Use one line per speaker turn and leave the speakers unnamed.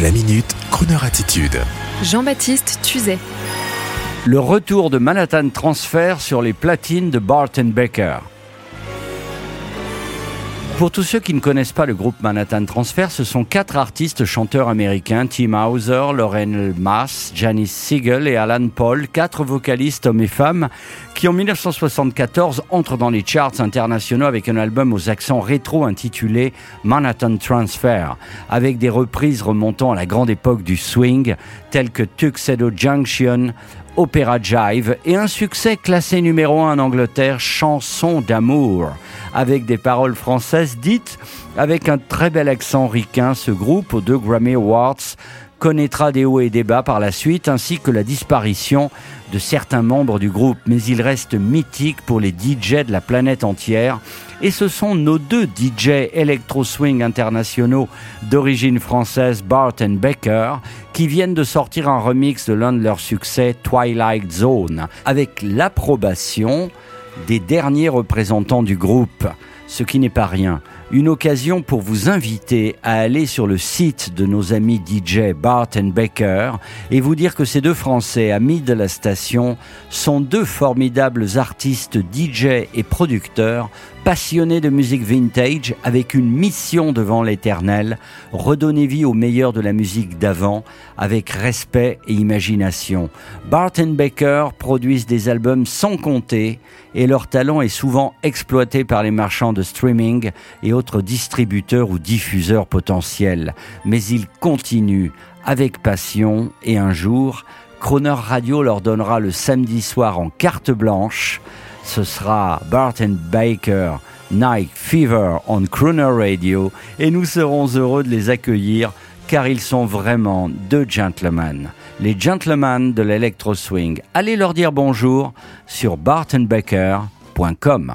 La minute, Kroneur attitude.
Jean-Baptiste Tuzet.
Le retour de Manhattan Transfer sur les platines de Barton Baker. Pour tous ceux qui ne connaissent pas le groupe Manhattan Transfer, ce sont quatre artistes chanteurs américains, Tim Hauser, Lauren Mass, Janice Siegel et Alan Paul, quatre vocalistes hommes et femmes qui en 1974 entrent dans les charts internationaux avec un album aux accents rétro intitulé Manhattan Transfer, avec des reprises remontant à la grande époque du swing, telles que Tuxedo Junction, Opera Jive et un succès classé numéro 1 en Angleterre, Chanson d'amour, avec des paroles françaises dites avec un très bel accent ricain. Ce groupe aux deux Grammy Awards connaîtra des hauts et des bas par la suite, ainsi que la disparition de certains membres du groupe, mais il reste mythique pour les DJ de la planète entière. Et ce sont nos deux DJ électro-swing internationaux d'origine française, Bart et Becker, qui viennent de sortir un remix de l'un de leurs succès, Twilight Zone, avec l'approbation des derniers représentants du groupe, ce qui n'est pas rien. Une occasion pour vous inviter à aller sur le site de nos amis DJ Bart and Baker et vous dire que ces deux Français, amis de la station, sont deux formidables artistes DJ et producteurs passionnés de musique vintage avec une mission devant l'éternel, redonner vie au meilleur de la musique d'avant avec respect et imagination. Bart and Baker produisent des albums sans compter et leur talent est souvent exploité par les marchands de streaming et autres distributeurs ou diffuseurs potentiels. Mais ils continuent avec passion et un jour, Croner Radio leur donnera le samedi soir en carte blanche ce sera Barton Baker Night Fever on Crooner Radio et nous serons heureux de les accueillir car ils sont vraiment deux gentlemen. Les gentlemen de l'électro swing. Allez leur dire bonjour sur bartonbaker.com.